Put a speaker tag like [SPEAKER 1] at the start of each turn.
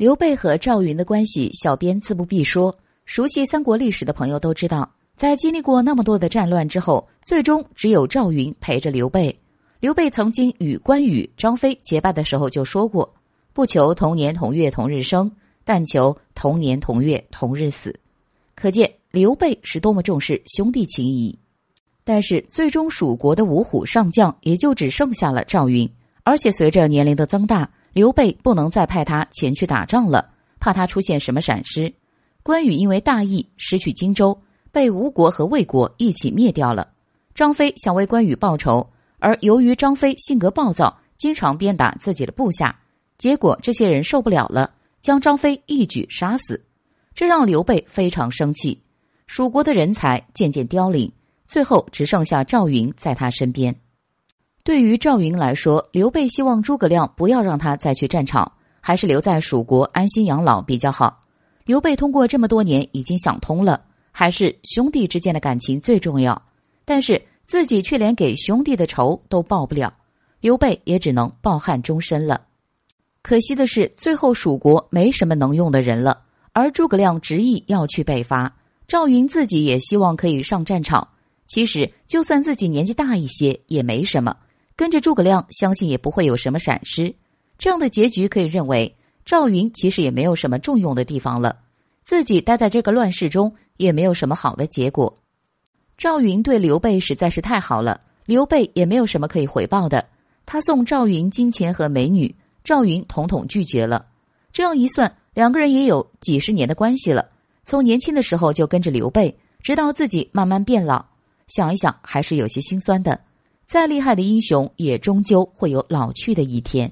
[SPEAKER 1] 刘备和赵云的关系，小编自不必说。熟悉三国历史的朋友都知道，在经历过那么多的战乱之后，最终只有赵云陪着刘备。刘备曾经与关羽、张飞结拜的时候就说过：“不求同年同月同日生，但求同年同月同日死。”可见刘备是多么重视兄弟情谊。但是最终蜀国的五虎上将也就只剩下了赵云，而且随着年龄的增大。刘备不能再派他前去打仗了，怕他出现什么闪失。关羽因为大意失去荆州，被吴国和魏国一起灭掉了。张飞想为关羽报仇，而由于张飞性格暴躁，经常鞭打自己的部下，结果这些人受不了了，将张飞一举杀死。这让刘备非常生气。蜀国的人才渐渐凋零，最后只剩下赵云在他身边。对于赵云来说，刘备希望诸葛亮不要让他再去战场，还是留在蜀国安心养老比较好。刘备通过这么多年已经想通了，还是兄弟之间的感情最重要。但是自己却连给兄弟的仇都报不了，刘备也只能抱憾终身了。可惜的是，最后蜀国没什么能用的人了，而诸葛亮执意要去北伐，赵云自己也希望可以上战场。其实，就算自己年纪大一些，也没什么。跟着诸葛亮，相信也不会有什么闪失。这样的结局可以认为，赵云其实也没有什么重用的地方了。自己待在这个乱世中，也没有什么好的结果。赵云对刘备实在是太好了，刘备也没有什么可以回报的。他送赵云金钱和美女，赵云统统拒绝了。这样一算，两个人也有几十年的关系了。从年轻的时候就跟着刘备，直到自己慢慢变老，想一想还是有些心酸的。再厉害的英雄，也终究会有老去的一天。